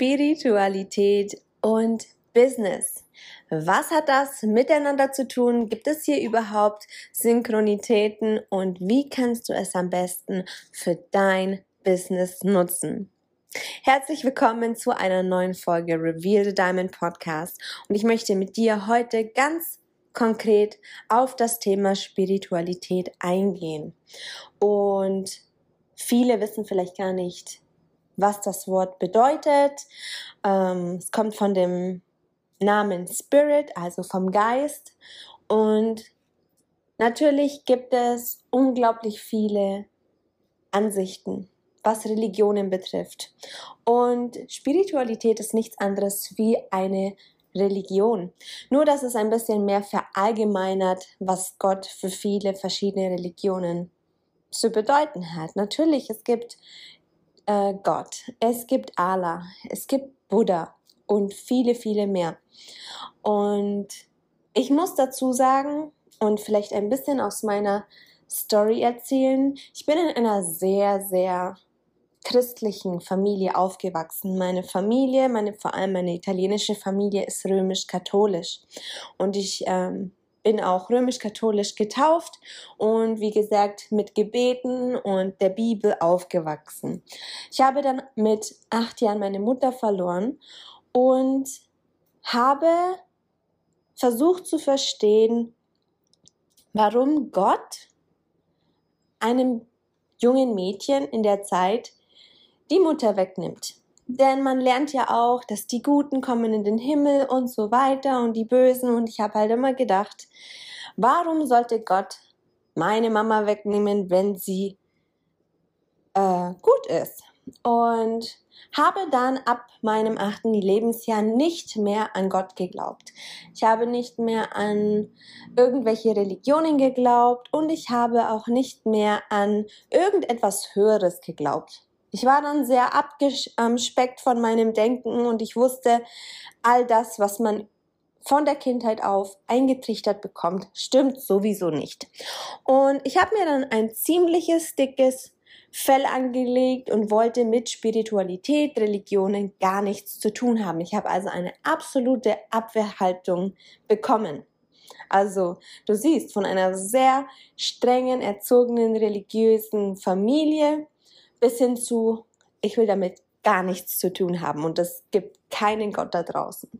Spiritualität und Business. Was hat das miteinander zu tun? Gibt es hier überhaupt Synchronitäten und wie kannst du es am besten für dein Business nutzen? Herzlich willkommen zu einer neuen Folge Reveal the Diamond Podcast und ich möchte mit dir heute ganz konkret auf das Thema Spiritualität eingehen. Und viele wissen vielleicht gar nicht, was das Wort bedeutet. Ähm, es kommt von dem Namen Spirit, also vom Geist. Und natürlich gibt es unglaublich viele Ansichten, was Religionen betrifft. Und Spiritualität ist nichts anderes wie eine Religion. Nur, dass es ein bisschen mehr verallgemeinert, was Gott für viele verschiedene Religionen zu bedeuten hat. Natürlich, es gibt äh, Gott, es gibt Allah, es gibt Buddha und viele, viele mehr. Und ich muss dazu sagen und vielleicht ein bisschen aus meiner Story erzählen, ich bin in einer sehr, sehr christlichen Familie aufgewachsen. Meine Familie, meine, vor allem meine italienische Familie ist römisch-katholisch. Und ich ähm, bin auch römisch-katholisch getauft und wie gesagt mit Gebeten und der Bibel aufgewachsen. Ich habe dann mit acht Jahren meine Mutter verloren und habe versucht zu verstehen, warum Gott einem jungen Mädchen in der Zeit die Mutter wegnimmt. Denn man lernt ja auch, dass die Guten kommen in den Himmel und so weiter und die Bösen. Und ich habe halt immer gedacht, warum sollte Gott meine Mama wegnehmen, wenn sie äh, gut ist? Und habe dann ab meinem achten Lebensjahr nicht mehr an Gott geglaubt. Ich habe nicht mehr an irgendwelche Religionen geglaubt und ich habe auch nicht mehr an irgendetwas Höheres geglaubt. Ich war dann sehr abgespeckt von meinem Denken und ich wusste, all das, was man von der Kindheit auf eingetrichtert bekommt, stimmt sowieso nicht. Und ich habe mir dann ein ziemliches dickes Fell angelegt und wollte mit Spiritualität, Religionen gar nichts zu tun haben. Ich habe also eine absolute Abwehrhaltung bekommen. Also du siehst, von einer sehr strengen, erzogenen, religiösen Familie bis hin zu, ich will damit gar nichts zu tun haben und es gibt keinen Gott da draußen.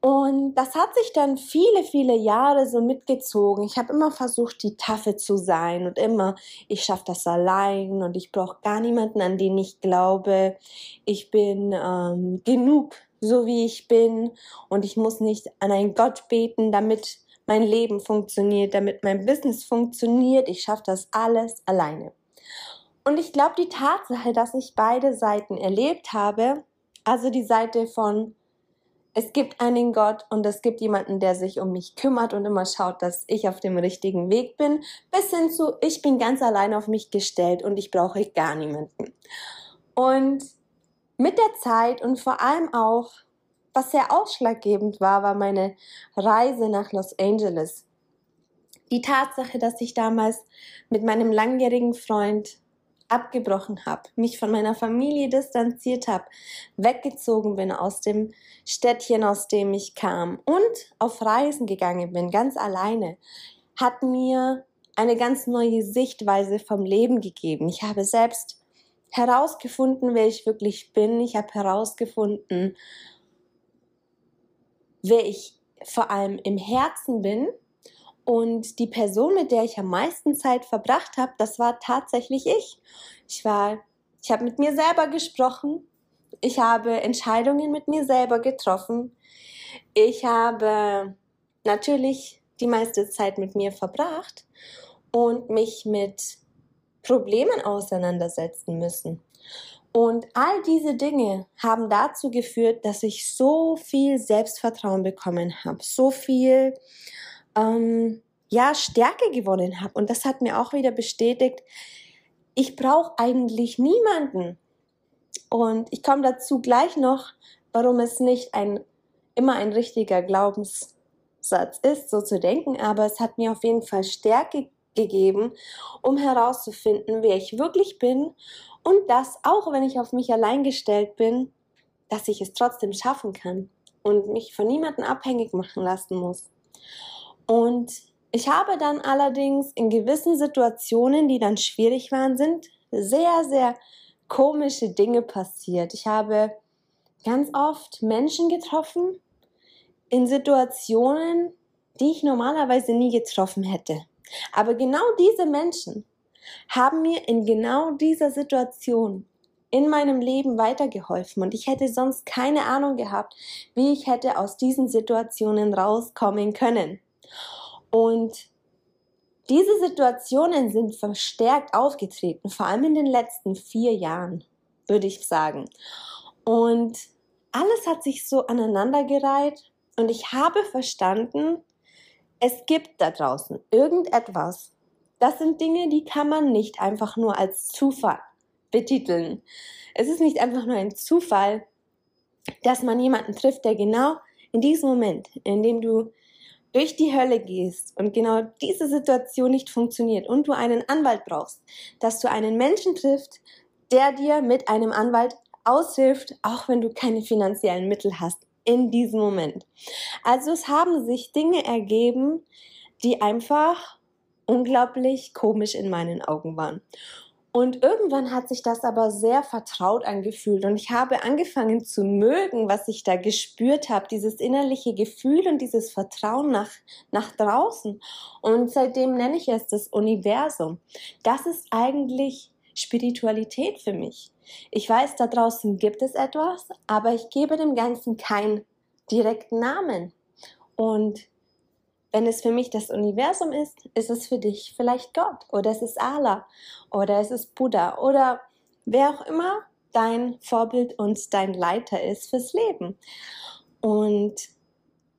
Und das hat sich dann viele, viele Jahre so mitgezogen. Ich habe immer versucht, die Tafel zu sein und immer, ich schaffe das allein und ich brauche gar niemanden, an den ich glaube. Ich bin ähm, genug, so wie ich bin und ich muss nicht an einen Gott beten, damit mein Leben funktioniert, damit mein Business funktioniert. Ich schaffe das alles alleine. Und ich glaube, die Tatsache, dass ich beide Seiten erlebt habe, also die Seite von, es gibt einen Gott und es gibt jemanden, der sich um mich kümmert und immer schaut, dass ich auf dem richtigen Weg bin, bis hin zu, ich bin ganz allein auf mich gestellt und ich brauche gar niemanden. Und mit der Zeit und vor allem auch, was sehr ausschlaggebend war, war meine Reise nach Los Angeles. Die Tatsache, dass ich damals mit meinem langjährigen Freund abgebrochen habe, mich von meiner Familie distanziert habe, weggezogen bin aus dem Städtchen, aus dem ich kam und auf Reisen gegangen bin, ganz alleine, hat mir eine ganz neue Sichtweise vom Leben gegeben. Ich habe selbst herausgefunden, wer ich wirklich bin. Ich habe herausgefunden, wer ich vor allem im Herzen bin und die Person, mit der ich am meisten Zeit verbracht habe, das war tatsächlich ich. Ich war, ich habe mit mir selber gesprochen. Ich habe Entscheidungen mit mir selber getroffen. Ich habe natürlich die meiste Zeit mit mir verbracht und mich mit Problemen auseinandersetzen müssen. Und all diese Dinge haben dazu geführt, dass ich so viel Selbstvertrauen bekommen habe, so viel ähm, ja, Stärke gewonnen habe. Und das hat mir auch wieder bestätigt, ich brauche eigentlich niemanden. Und ich komme dazu gleich noch, warum es nicht ein, immer ein richtiger Glaubenssatz ist, so zu denken, aber es hat mir auf jeden Fall Stärke gegeben, um herauszufinden, wer ich wirklich bin und dass, auch wenn ich auf mich allein gestellt bin, dass ich es trotzdem schaffen kann und mich von niemandem abhängig machen lassen muss. Und ich habe dann allerdings in gewissen Situationen, die dann schwierig waren, sind sehr, sehr komische Dinge passiert. Ich habe ganz oft Menschen getroffen in Situationen, die ich normalerweise nie getroffen hätte. Aber genau diese Menschen haben mir in genau dieser Situation in meinem Leben weitergeholfen und ich hätte sonst keine Ahnung gehabt, wie ich hätte aus diesen Situationen rauskommen können. Und diese Situationen sind verstärkt aufgetreten, vor allem in den letzten vier Jahren, würde ich sagen. Und alles hat sich so aneinandergereiht und ich habe verstanden, es gibt da draußen irgendetwas. Das sind Dinge, die kann man nicht einfach nur als Zufall betiteln. Es ist nicht einfach nur ein Zufall, dass man jemanden trifft, der genau in diesem Moment, in dem du durch die Hölle gehst und genau diese Situation nicht funktioniert und du einen Anwalt brauchst, dass du einen Menschen triffst, der dir mit einem Anwalt aushilft, auch wenn du keine finanziellen Mittel hast in diesem Moment. Also es haben sich Dinge ergeben, die einfach unglaublich komisch in meinen Augen waren. Und irgendwann hat sich das aber sehr vertraut angefühlt und ich habe angefangen zu mögen, was ich da gespürt habe, dieses innerliche Gefühl und dieses Vertrauen nach, nach draußen. Und seitdem nenne ich es das Universum. Das ist eigentlich Spiritualität für mich. Ich weiß, da draußen gibt es etwas, aber ich gebe dem Ganzen keinen direkten Namen. Und wenn es für mich das Universum ist, ist es für dich vielleicht Gott oder es ist Allah oder es ist Buddha oder wer auch immer dein Vorbild und dein Leiter ist fürs Leben. Und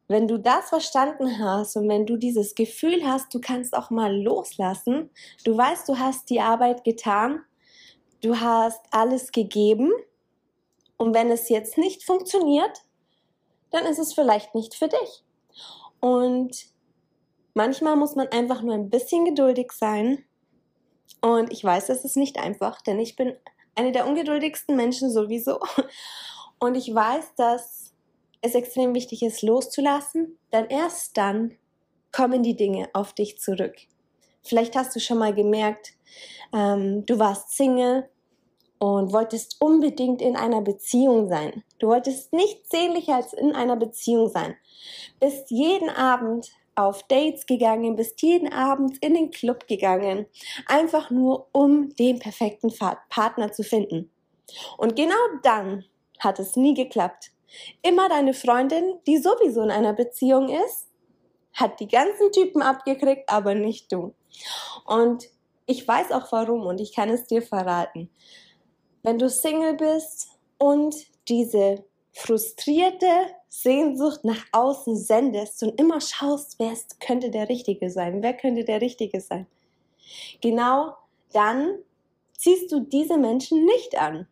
wenn du das verstanden hast und wenn du dieses Gefühl hast, du kannst auch mal loslassen, du weißt, du hast die Arbeit getan, du hast alles gegeben und wenn es jetzt nicht funktioniert, dann ist es vielleicht nicht für dich. Und Manchmal muss man einfach nur ein bisschen geduldig sein. Und ich weiß, es ist nicht einfach, denn ich bin eine der ungeduldigsten Menschen sowieso. Und ich weiß, dass es extrem wichtig ist, loszulassen, denn erst dann kommen die Dinge auf dich zurück. Vielleicht hast du schon mal gemerkt, ähm, du warst Single und wolltest unbedingt in einer Beziehung sein. Du wolltest nicht sehnlicher als in einer Beziehung sein. Bist jeden Abend auf Dates gegangen, bist jeden Abend in den Club gegangen, einfach nur um den perfekten Partner zu finden. Und genau dann hat es nie geklappt. Immer deine Freundin, die sowieso in einer Beziehung ist, hat die ganzen Typen abgekriegt, aber nicht du. Und ich weiß auch warum und ich kann es dir verraten. Wenn du Single bist und diese frustrierte Sehnsucht nach außen sendest und immer schaust, wer könnte der Richtige sein, wer könnte der Richtige sein. Genau dann ziehst du diese Menschen nicht an.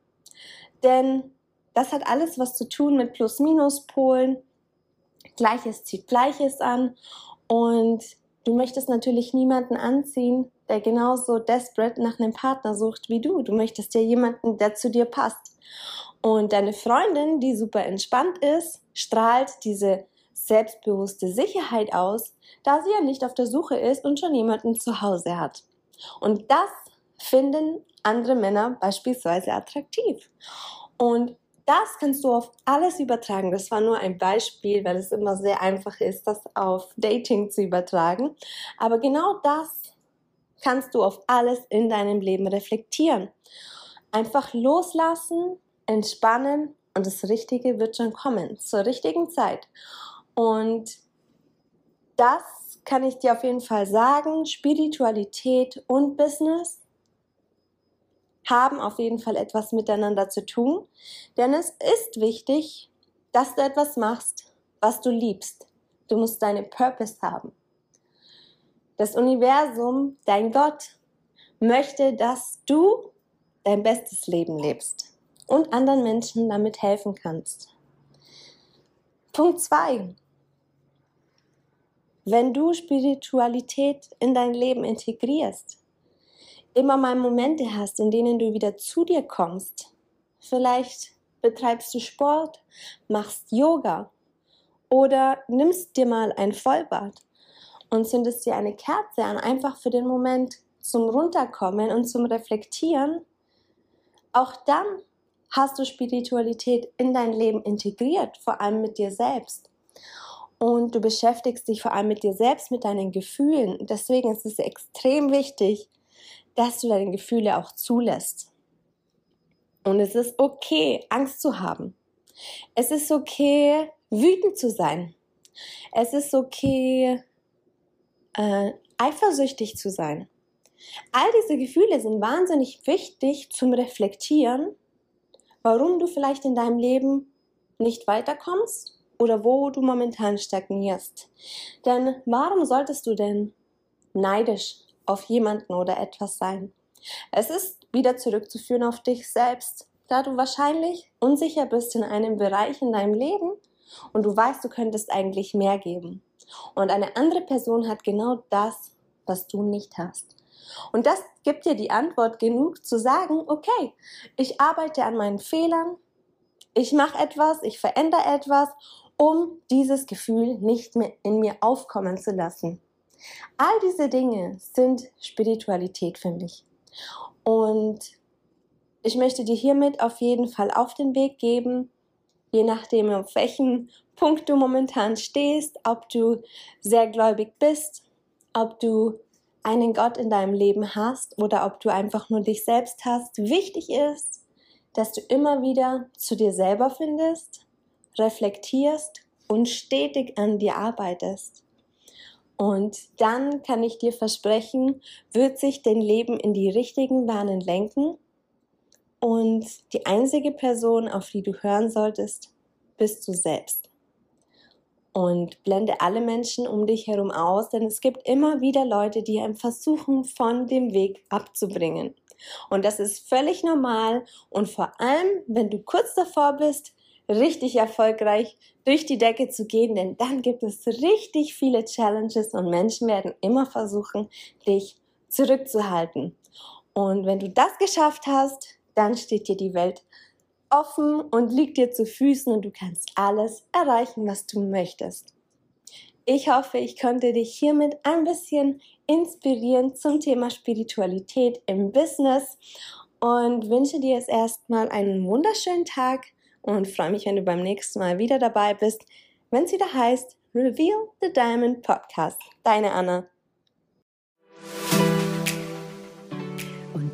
Denn das hat alles was zu tun mit Plus-Minus-Polen. Gleiches zieht Gleiches an. Und du möchtest natürlich niemanden anziehen, der genauso desperate nach einem Partner sucht wie du. Du möchtest ja jemanden, der zu dir passt. Und deine Freundin, die super entspannt ist, strahlt diese selbstbewusste Sicherheit aus, da sie ja nicht auf der Suche ist und schon jemanden zu Hause hat. Und das finden andere Männer beispielsweise attraktiv. Und das kannst du auf alles übertragen. Das war nur ein Beispiel, weil es immer sehr einfach ist, das auf Dating zu übertragen. Aber genau das kannst du auf alles in deinem Leben reflektieren. Einfach loslassen, entspannen und das Richtige wird schon kommen, zur richtigen Zeit. Und das kann ich dir auf jeden Fall sagen, Spiritualität und Business haben auf jeden Fall etwas miteinander zu tun, denn es ist wichtig, dass du etwas machst, was du liebst. Du musst deine Purpose haben. Das Universum, dein Gott, möchte, dass du dein bestes Leben lebst und anderen Menschen damit helfen kannst. Punkt 2. Wenn du Spiritualität in dein Leben integrierst, immer mal Momente hast, in denen du wieder zu dir kommst, vielleicht betreibst du Sport, machst Yoga oder nimmst dir mal ein Vollbad und zündest dir eine Kerze an, einfach für den Moment zum Runterkommen und zum Reflektieren, auch dann hast du Spiritualität in dein Leben integriert, vor allem mit dir selbst. Und du beschäftigst dich vor allem mit dir selbst, mit deinen Gefühlen. Deswegen ist es extrem wichtig, dass du deine Gefühle auch zulässt. Und es ist okay, Angst zu haben. Es ist okay, wütend zu sein. Es ist okay, äh, eifersüchtig zu sein. All diese Gefühle sind wahnsinnig wichtig zum Reflektieren, warum du vielleicht in deinem Leben nicht weiterkommst oder wo du momentan stagnierst. Denn warum solltest du denn neidisch auf jemanden oder etwas sein? Es ist wieder zurückzuführen auf dich selbst, da du wahrscheinlich unsicher bist in einem Bereich in deinem Leben und du weißt, du könntest eigentlich mehr geben. Und eine andere Person hat genau das, was du nicht hast. Und das gibt dir die Antwort genug zu sagen, okay, ich arbeite an meinen Fehlern, ich mache etwas, ich verändere etwas, um dieses Gefühl nicht mehr in mir aufkommen zu lassen. All diese Dinge sind Spiritualität für mich. Und ich möchte dir hiermit auf jeden Fall auf den Weg geben, je nachdem, auf welchem Punkt du momentan stehst, ob du sehr gläubig bist, ob du einen Gott in deinem Leben hast oder ob du einfach nur dich selbst hast. Wichtig ist, dass du immer wieder zu dir selber findest, reflektierst und stetig an dir arbeitest. Und dann kann ich dir versprechen, wird sich dein Leben in die richtigen Bahnen lenken. Und die einzige Person, auf die du hören solltest, bist du selbst und blende alle Menschen um dich herum aus, denn es gibt immer wieder Leute, die einem versuchen, von dem Weg abzubringen. Und das ist völlig normal und vor allem, wenn du kurz davor bist, richtig erfolgreich durch die Decke zu gehen, denn dann gibt es richtig viele Challenges und Menschen werden immer versuchen, dich zurückzuhalten. Und wenn du das geschafft hast, dann steht dir die Welt offen und liegt dir zu Füßen und du kannst alles erreichen, was du möchtest. Ich hoffe, ich konnte dich hiermit ein bisschen inspirieren zum Thema Spiritualität im Business und wünsche dir jetzt erstmal einen wunderschönen Tag und freue mich, wenn du beim nächsten Mal wieder dabei bist, wenn es wieder heißt Reveal the Diamond Podcast. Deine Anna.